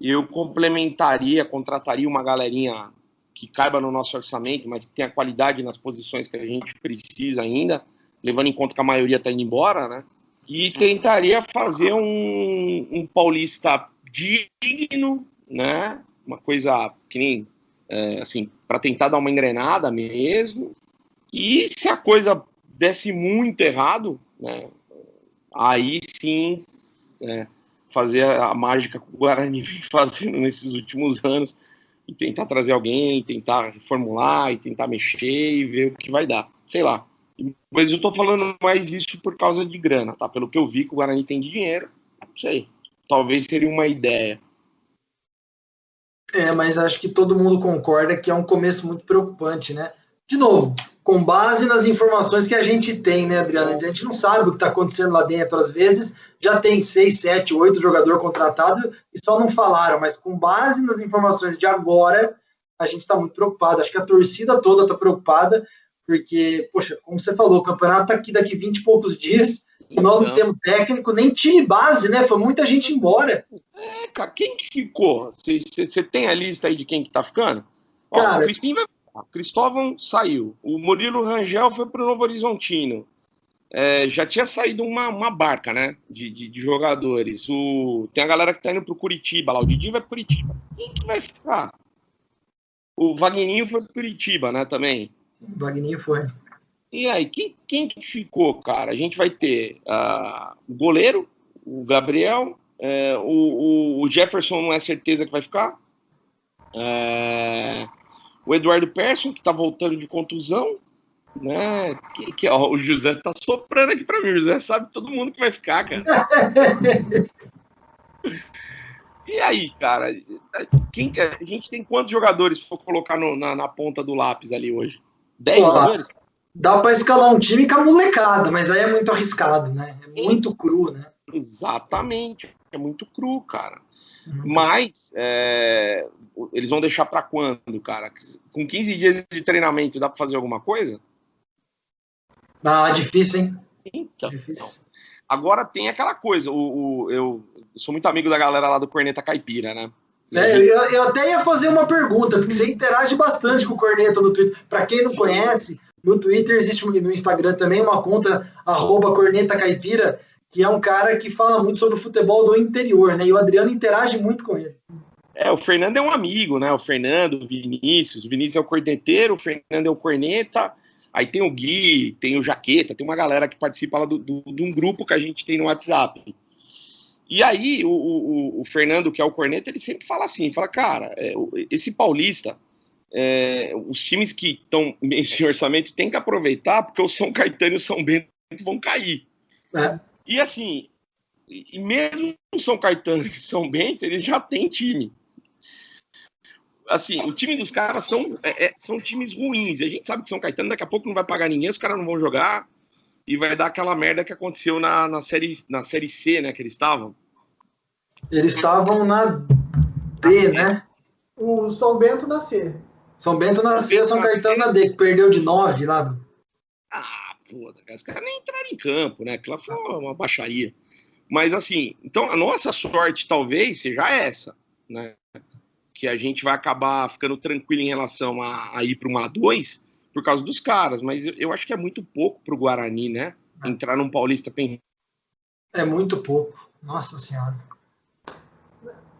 Eu complementaria, contrataria uma galerinha que caiba no nosso orçamento, mas que tenha qualidade nas posições que a gente precisa ainda, levando em conta que a maioria está indo embora, né? E tentaria fazer um, um paulista digno, né? Uma coisa que nem, é, assim, para tentar dar uma engrenada mesmo. E se a coisa desse muito errado, né? Aí sim, é, fazer a mágica que o Guarani vem fazendo nesses últimos anos, e tentar trazer alguém, tentar reformular e tentar mexer e ver o que vai dar. Sei lá. Mas eu tô falando mais isso por causa de grana, tá? Pelo que eu vi que o Guarani tem de dinheiro, não sei. Talvez seria uma ideia. É, mas acho que todo mundo concorda que é um começo muito preocupante, né? De novo, com base nas informações que a gente tem, né, Adriana? A gente não sabe o que está acontecendo lá dentro. Às vezes já tem seis, sete, oito jogadores contratados e só não falaram, mas com base nas informações de agora, a gente está muito preocupado. Acho que a torcida toda está preocupada, porque, poxa, como você falou, o campeonato está aqui daqui 20 e poucos dias. E nós não temos técnico, nem time base, né? Foi muita gente embora. É, cara, quem que ficou? Você tem a lista aí de quem que tá ficando? Ó, cara, o Crispim vai Cristóvão saiu. O Murilo Rangel foi para o Novo Horizontino. É, já tinha saído uma, uma barca, né? De, de, de, jogadores. O, tem a galera que tá indo pro Curitiba lá. O Didi vai pro Curitiba. Quem que vai ficar? O Vagninho foi pro Curitiba, né? Também. O Vagninho foi. E aí, quem, quem que ficou, cara? A gente vai ter uh, o goleiro, o Gabriel, é, o, o, Jefferson não é certeza que vai ficar. É, o Eduardo Persson, que está voltando de contusão, né? Que, que, ó, o José tá soprando aqui para mim. O José sabe todo mundo que vai ficar, cara. e aí, cara? Quem, a gente tem quantos jogadores for colocar no, na, na, ponta do lápis ali hoje? Dez jogadores? Dá para escalar um time com a molecada, mas aí é muito arriscado, né? É muito cru, né? Exatamente. é muito cru, cara. Uhum. Mas é, eles vão deixar para quando, cara? Com 15 dias de treinamento, dá para fazer alguma coisa? Ah, difícil, hein? Então, Difícil. Agora tem aquela coisa, o, o- eu sou muito amigo da galera lá do Corneta Caipira, né? É, eu, eu até ia fazer uma pergunta, porque você interage bastante com o Corneta no Twitter. Para quem não Sim. conhece, no Twitter existe no Instagram também uma conta arroba Corneta Caipira, que é um cara que fala muito sobre o futebol do interior, né? E o Adriano interage muito com ele. É, o Fernando é um amigo, né? O Fernando, o Vinícius. O Vinícius é o corneteiro, o Fernando é o corneta. Aí tem o Gui, tem o Jaqueta, tem uma galera que participa lá do, do- de um grupo que a gente tem no WhatsApp. E aí, o, o- o Fernando, que é o corneta, ele sempre fala assim: fala, cara, é, esse paulista, é, os times que estão nesse orçamento tem que aproveitar, porque o São Caetano e o São Bento vão cair. É. E assim, e mesmo o São Caetano e São Bento, eles já têm time. Assim, o time dos caras são, é, é, são times ruins. E a gente sabe que São Caetano daqui a pouco não vai pagar ninguém, os caras não vão jogar. E vai dar aquela merda que aconteceu na, na, série, na série C, né? Que eles estavam. Eles estavam na D, né? O São Bento nascer. São Bento na C, São Caetano na D, que perdeu de 9 lá. Ah, pô, os caras nem entraram em campo, né? Aquilo foi uma baixaria. Mas assim, então a nossa sorte talvez seja essa, né? Que a gente vai acabar ficando tranquilo em relação a, a ir para uma A2 por causa dos caras, mas eu, eu acho que é muito pouco para o Guarani, né? Entrar num Paulista pen... É muito pouco. Nossa Senhora.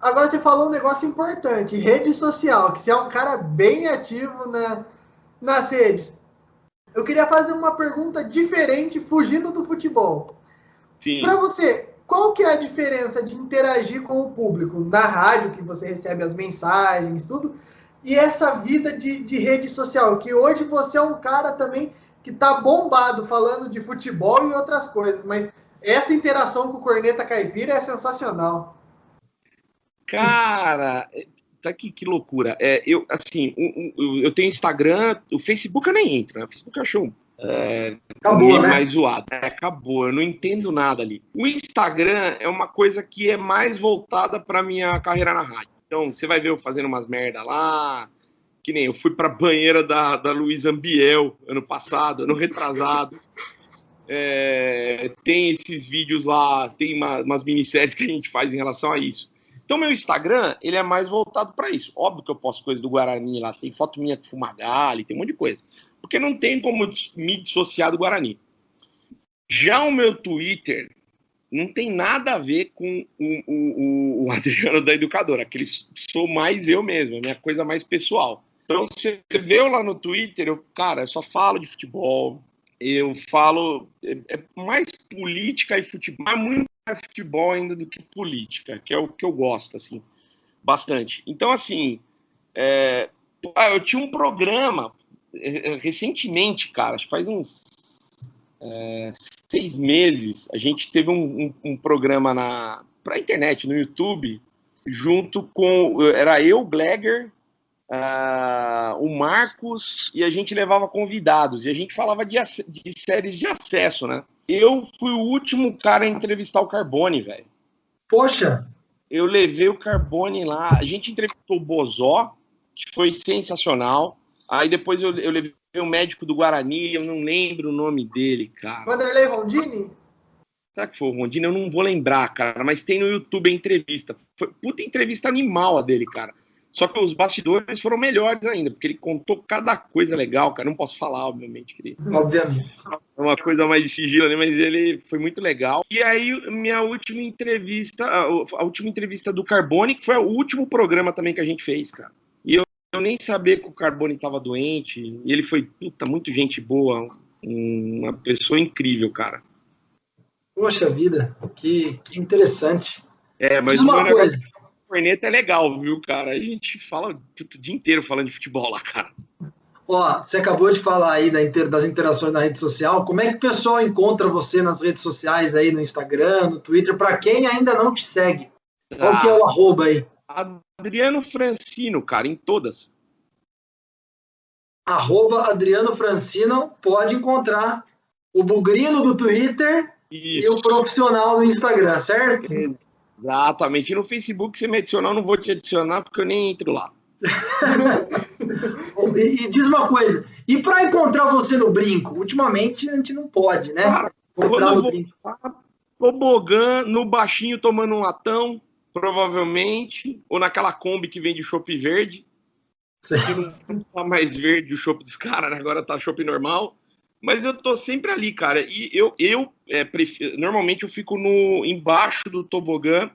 Agora você falou um negócio importante, rede social, que você é um cara bem ativo na, nas redes. Eu queria fazer uma pergunta diferente, fugindo do futebol. Para você, qual que é a diferença de interagir com o público na rádio, que você recebe as mensagens, tudo, e essa vida de, de rede social, que hoje você é um cara também que tá bombado falando de futebol e outras coisas, mas essa interação com o Corneta Caipira é sensacional. Cara, tá que, que loucura. É, eu, assim, um- eu tenho Instagram, o Facebook eu nem entro, né? O Facebook eu acho é, Acabou, né? mais zoado. É, acabou, eu não entendo nada ali. O Instagram é uma coisa que é mais voltada para minha carreira na rádio. Então, você vai ver eu fazendo umas merda lá, que nem eu fui pra banheira da, da Luísa Ambiel ano passado, ano retrasado. É, tem esses vídeos lá, tem uma- umas minisséries que a gente faz em relação a isso. Então, meu Instagram, ele é mais voltado para isso. Óbvio que eu posto coisa do Guarani lá, tem foto minha com Fumagalli, tem um monte de coisa. Porque não tem como me dissociar do Guarani. Já o meu Twitter não tem nada a ver com o, o- o Adriano da Educadora. Aquele sou mais eu mesmo, é minha coisa mais pessoal. Então, você vê lá no Twitter, eu, cara, eu só falo de futebol, eu falo é, é mais política e futebol, mas muito futebol ainda do que política, que é o que eu gosto, assim, bastante. Então, assim, é, ah, eu tinha um programa é, é, recentemente, cara, acho que faz uns é, seis meses, a gente teve um, um- um programa na pra internet, no YouTube, junto com, era eu, Glegger, ah, o Marcos e a gente levava convidados e a gente falava de, de séries de acesso, né? Eu fui o último cara a entrevistar o Carbone, velho. Poxa, Eu levei o Carbone lá, a gente entrevistou o Bozó, que foi sensacional. Aí depois eu, eu levei o médico do Guarani, eu não lembro o nome dele, cara. Vanderlei Rondini? Será que foi o Rondino? Eu não vou lembrar, cara, mas tem no YouTube a entrevista. Foi puta entrevista animal a dele, cara. Só que os bastidores foram melhores ainda, porque ele contou cada coisa legal, cara. Não posso falar, obviamente, que ele obviamente. é uma coisa mais de sigilo ali, mas ele foi muito legal. E aí, minha última entrevista, a, última entrevista do Carbone, que foi o último programa também que a gente fez, cara. E eu, eu nem sabia que o Carbone estava doente, e ele foi, puta, muito gente boa, um- uma pessoa incrível, cara. Poxa vida, que, que interessante. É, mas Diz uma coisa. Corneta é legal, viu, cara? A gente fala o dia inteiro falando de futebol lá, cara. Ó, você acabou de falar aí da inter- das interações na rede social. Como é que o pessoal encontra você nas redes sociais aí, no Instagram, no Twitter, para quem ainda não te segue? Qual que é o arroba aí? Adriano Francino, cara, em todas. Arroba Adriano Francino, pode encontrar o bugrino do Twitter e Isso. o profissional do Instagram, certo? Exatamente. E no Facebook, você me adicionar, eu não vou te adicionar porque eu nem entro lá. e, e, diz uma coisa, e para encontrar você no brinco? Ultimamente a gente não pode, né? Cara, encontrar no brinco. Tobogã, no baixinho tomando um latão, provavelmente, ou naquela Kombi que vem de chopp verde. Que não tá mais verde o chopp dos caras, né? agora tá chopp normal. Mas eu tô sempre ali, cara. E eu, eu é, prefiro, normalmente eu fico no embaixo do tobogã,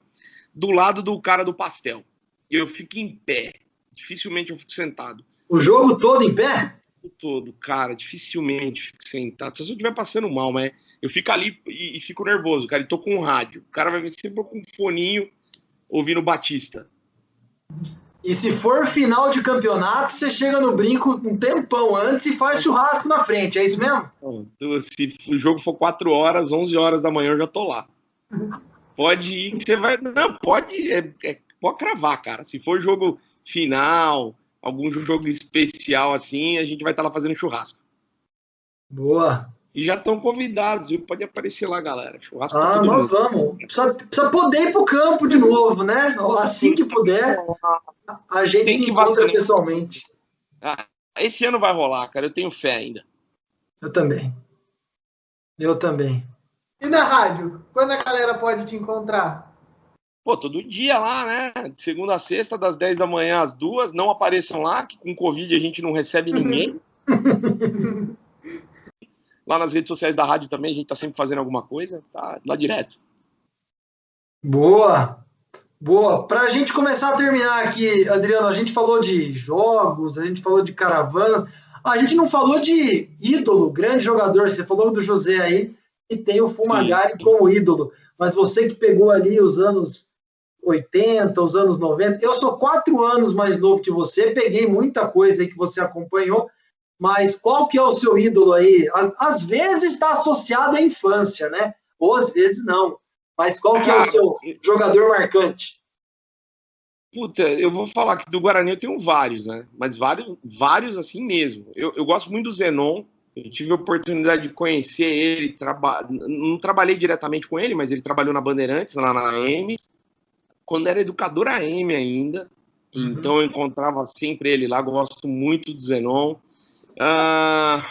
do lado do cara do pastel. Eu fico em pé. Dificilmente eu fico sentado. O jogo todo em pé? O todo, cara, dificilmente fico sentado. Se eu estiver passando mal, mas eu fico ali e, e, fico nervoso, cara. E tô com um rádio. O cara vai ver sempre com um foninho ouvindo Batista. E se for final de campeonato, você chega no brinco um tempão antes e faz churrasco na frente, é isso mesmo? Se o jogo for 4 horas, 11 horas da manhã eu já tô lá. Pode ir, você vai. Não, pode. É, é, pode cravar, cara. Se for jogo final, algum jogo especial assim, a gente vai estar tá lá fazendo churrasco. Boa. E já estão convidados, viu? Pode aparecer lá, galera. Churrasco ah, nós mundo. vamos. Precisa, precisa poder ir pro campo de novo, né? Assim que puder, a gente Tem se encontra pessoalmente. Ah, esse ano vai rolar, cara. Eu tenho fé ainda. Eu também. Eu também. E na rádio? Quando a galera pode te encontrar? Pô, todo dia lá, né? De segunda a sexta, das 10 da manhã às duas. Não apareçam lá, que com Covid a gente não recebe ninguém. Lá nas redes sociais da rádio também, a gente tá sempre fazendo alguma coisa, tá lá direto. Boa! Boa! Para a gente começar a terminar aqui, Adriano, a gente falou de jogos, a gente falou de caravanas, a gente não falou de ídolo, grande jogador. Você falou do José aí, e tem o Fumagalli como ídolo. Mas você que pegou ali os anos 80, os anos 90, eu sou quatro anos mais novo que você, peguei muita coisa aí que você acompanhou. Mas qual que é o seu ídolo aí? Às vezes está associado à infância, né? Ou às vezes não. Mas qual que é o seu jogador marcante? Puta, eu vou falar que do Guarani eu tenho vários, né? Mas vários, vários assim mesmo. Eu, eu gosto muito do Zenon. Eu tive a oportunidade de conhecer ele. Traba... Não trabalhei diretamente com ele, mas ele trabalhou na Bandeirantes, lá na AM. Quando era educador AM ainda. Uhum. Então eu encontrava sempre ele lá. Gosto muito do Zenon. Uh,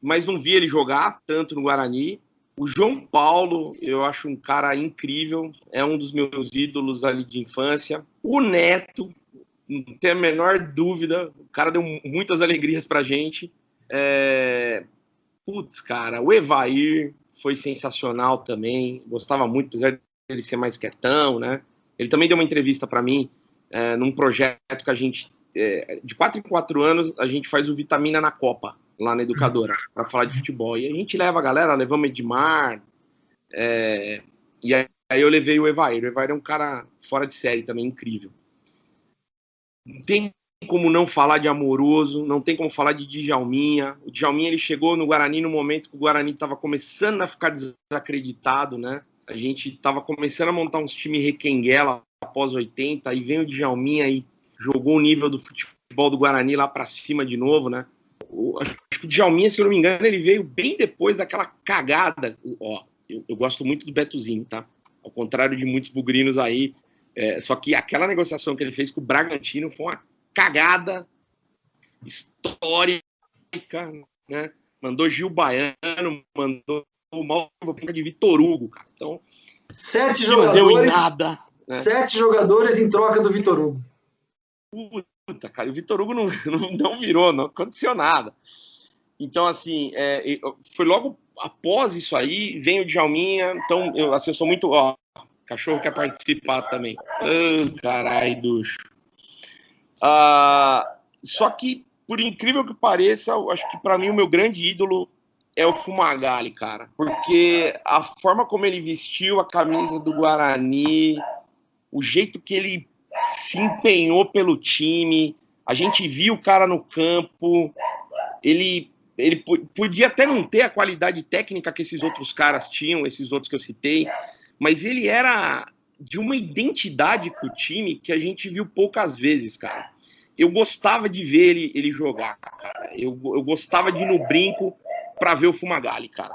mas não vi ele jogar tanto no Guarani. O João Paulo, eu acho um cara incrível, é um dos meus ídolos ali de infância. O Neto, não tenho a menor dúvida, o cara deu muitas alegrias pra gente. É... Putz, cara, o Evair foi sensacional também, gostava muito, apesar dele ser mais quietão, né? Ele também deu uma entrevista para mim é, num projeto que a gente é, de quatro em quatro anos, a gente faz o Vitamina na Copa, lá na Educadora, para falar de futebol. E a gente leva a galera, levamos Edmar, é, e aí, aí, eu levei o Evair. O Evair é um cara fora de série também, incrível. Não tem como não falar de Amoroso, não tem como falar de Djalminha. O Djalminha, ele chegou no Guarani no momento que o Guarani estava começando a ficar desacreditado, né? A gente estava começando a montar uns times requenguela após 80, aí vem o Djalminha e jogou o nível do futebol do Guarani lá para cima de novo, né? O, acho que o Djalminha, se eu não me engano, ele veio bem depois daquela cagada. Ó, eu, eu gosto muito do Betozinho, tá? Ao contrário de muitos bugrinos aí. É, só que aquela negociação que ele fez com o Bragantino foi uma cagada histórica, né? Mandou Gil Baiano, mandou o mal de Vitor Hugo, cara. Então, sete jogadores. Não deu em nada. Né? Sete jogadores em troca do Vitor Hugo. Puta, cara, o Vitor Hugo não, não, virou, não aconteceu nada. Então, assim, é, foi logo após isso aí, vem o Djalminha, então, eu, assim, eu sou muito, ó, cachorro quer participar também. Oh, carai, ducho. Ah, só que, por incrível que pareça, acho que para mim o meu grande ídolo é o Fumagalli, cara. Porque a forma como ele vestiu a camisa do Guarani, o jeito que ele se empenhou pelo time, a gente viu o cara no campo, ele, ele podia até não ter a qualidade técnica que esses outros caras tinham, esses outros que eu citei, mas ele era de uma identidade com o time que a gente viu poucas vezes, cara. Eu gostava de ver ele, ele jogar, cara. Eu, eu gostava de ir no brinco para ver o Fumagalli, cara.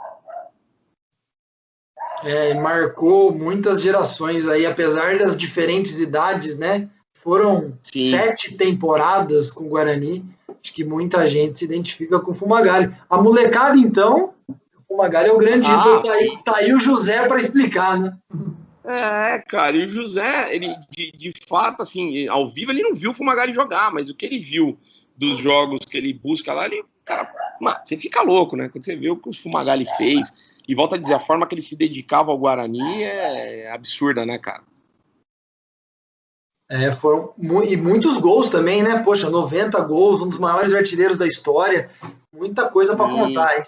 É, marcou muitas gerações aí, apesar das diferentes idades, né? Foram Sim. sete temporadas com o Guarani. Acho que muita gente se identifica com o Fumagalli. A molecada, então, o Fumagalli é o grande Ah. ídolo. Tá aí, tá aí o José para explicar, né? É, cara, e o José, ele, de, de fato, assim, ao vivo ele não viu o Fumagalli jogar, mas o que ele viu dos jogos que ele busca lá, ele, cara, mano, você fica louco, né? Quando você vê o que o Fumagalli fez, e volta a dizer, a forma que ele se dedicava ao Guarani é absurda, né, cara? É, foram mu- e muitos gols também, né? Poxa, 90 gols, um dos maiores artilheiros da história. Muita coisa para contar, hein?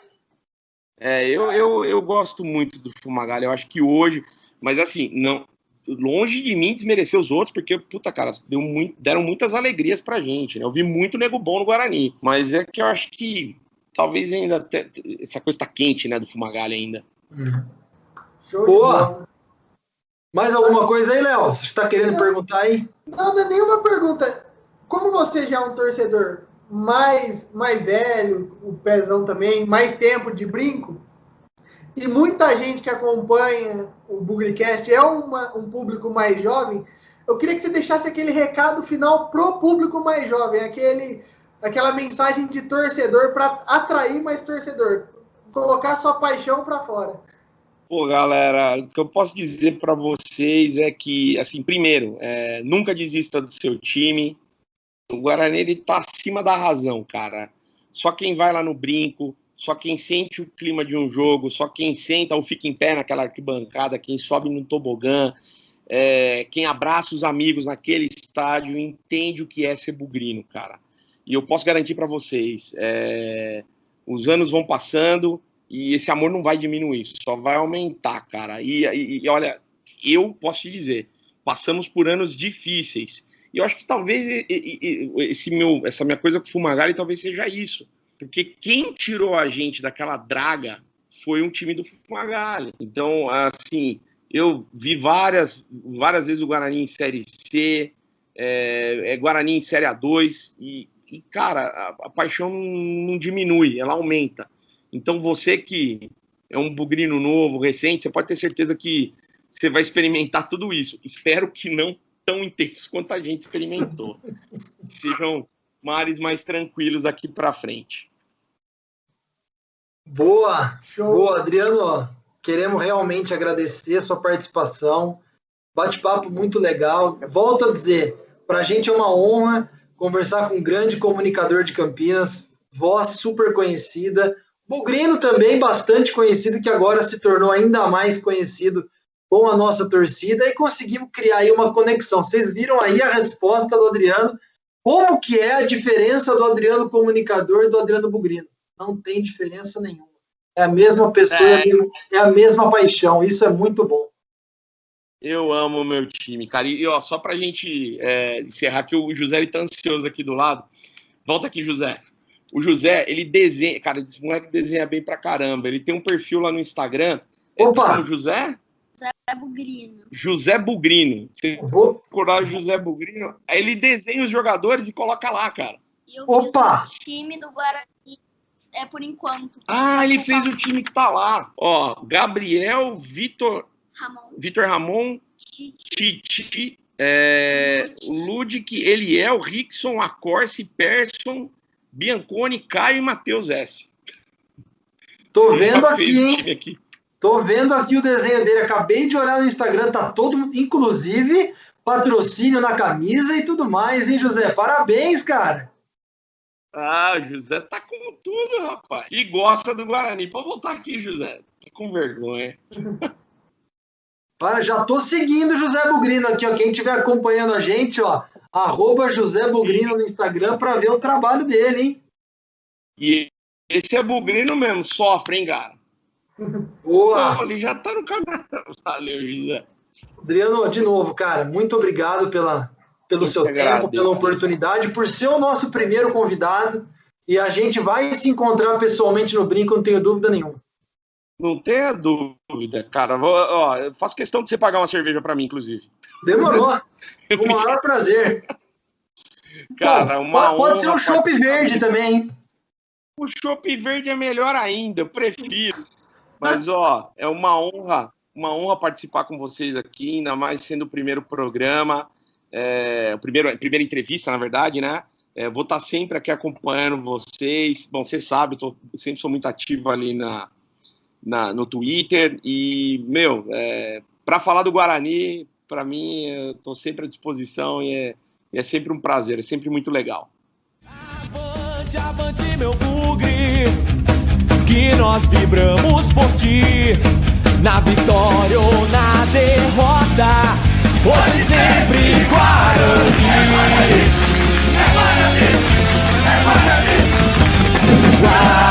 É, eu, eu, eu gosto muito do Fumagalli, eu acho que hoje, mas assim, não longe de mim desmerecer os outros, porque, puta, cara, deu muito, deram muitas alegrias pra gente, né? Eu vi muito nego bom no Guarani, mas é que eu acho que talvez ainda até, essa coisa tá quente, né, do Fumagalli ainda. Show Boa. Mais alguma coisa aí, Léo? Você está querendo perguntar aí? Não, não é nenhuma pergunta. Como você já é um torcedor mais, mais velho, o Pezão também, mais tempo de brinco, e muita gente que acompanha o Bugrecast é uma, um público mais jovem, eu queria que você deixasse aquele recado final pro público mais jovem, aquele, aquela mensagem de torcedor para atrair mais torcedor, colocar sua paixão para fora. Pô, galera, o que eu posso dizer pra vocês é que, assim, primeiro, é, nunca desista do seu time. O Guarani ele tá acima da razão, cara. Só quem vai lá no brinco, só quem sente o clima de um jogo, só quem senta ou fica em pé naquela arquibancada, quem sobe no tobogã, é, quem abraça os amigos naquele estádio, entende o que é ser bugrino, cara. E eu posso garantir pra vocês, é, os anos vão passando, e esse amor não vai diminuir, só vai aumentar, cara. E, e- e olha, eu posso te dizer, passamos por anos difíceis. E eu acho que talvez esse meu, essa minha coisa com o Fumagalli talvez seja isso. Porque quem tirou a gente daquela draga foi um time do Fumagalli. Então, assim, eu vi várias, várias vezes o Guarani em Série C, é, é Guarani em Série A2, e, e, cara, a, a paixão não, não diminui, ela aumenta. Então você que é um bugrino novo, recente, você pode ter certeza que você vai experimentar tudo isso. Espero que não tão intenso quanto a gente experimentou. Sejam mares mais tranquilos daqui para frente. Boa! Show. Boa, Adriano. Queremos realmente agradecer a sua participação. Bate-papo muito legal. Volto a dizer, para a gente é uma honra conversar com um grande comunicador de Campinas, voz super conhecida, Bugrino também bastante conhecido, que agora se tornou ainda mais conhecido com a nossa torcida e conseguimos criar aí uma conexão. Vocês viram aí a resposta do Adriano. Como que é a diferença do Adriano comunicador e do Adriano Bugrino? Não tem diferença nenhuma. É a mesma pessoa, é, é a mesma paixão. Isso é muito bom. Eu amo o meu time, cara. E ó, só pra gente é, encerrar que o José ele tá ansioso aqui do lado. Volta aqui, José. O José, ele desenha, cara, esse moleque desenha bem pra caramba. Ele tem um perfil lá no Instagram. Opa! É, José? José Bugrino. José Bugrino. Você Vou... procurar José Bugrino, aí ele desenha os jogadores e coloca lá, cara. E eu Opa! fiz o time do Guarani é por enquanto. Ah, ele fez o time que tá lá. Ó, Gabriel, Vitor, Ramon, Vitor Ramon, Tite, Titi, é, Ludic, Eliel, Rickson, Acorce, Persson, Bianconi, Caio e Matheus S. Tô Ele vendo aqui, hein? aqui. Tô vendo aqui o desenho dele. Acabei de olhar no Instagram, tá todo, inclusive, patrocínio na camisa e tudo mais, hein, José? Parabéns, cara. Ah, o José tá com tudo, rapaz. E gosta do Guarani. Pode voltar aqui, José. Tá com vergonha. Para, já tô seguindo o José Bugrino aqui, ó. Quem estiver acompanhando a gente, ó, arroba José Bugrino no Instagram para ver o trabalho dele, hein? E esse é bugrino mesmo, sofre, hein, cara? Boa! Não, ele já tá no caminho. Valeu, José. Adriano, de novo, cara, muito obrigado pela, pelo Eu seu tempo, pela oportunidade, por ser o nosso primeiro convidado. E a gente vai se encontrar pessoalmente no brinco, não tenho dúvida nenhuma. Não tenha dúvida, cara. Ó, eu faço questão de você pagar uma cerveja pra mim, inclusive. Demorou. o maior prazer. Cara, uma pode, pode ser um chopp participar. verde também, hein? O chopp verde é melhor ainda, eu prefiro. Mas, ó, é uma honra, uma honra participar com vocês aqui, ainda mais sendo o primeiro programa, é, o primeiro, a primeira entrevista, na verdade, né? É, vou estar sempre aqui acompanhando vocês. Bom, você sabe, eu sempre sou muito ativo ali na, na, no Twitter. E, meu, é, para falar do Guarani, para mim, eu tô sempre à disposição e é, é sempre um prazer, é sempre muito legal. Avante, avante, meu bugre, que nós vibramos por ti, na vitória ou na derrota, hoje sempre Guarani. É Guarani, é Guarani, é Guarani. Guarani.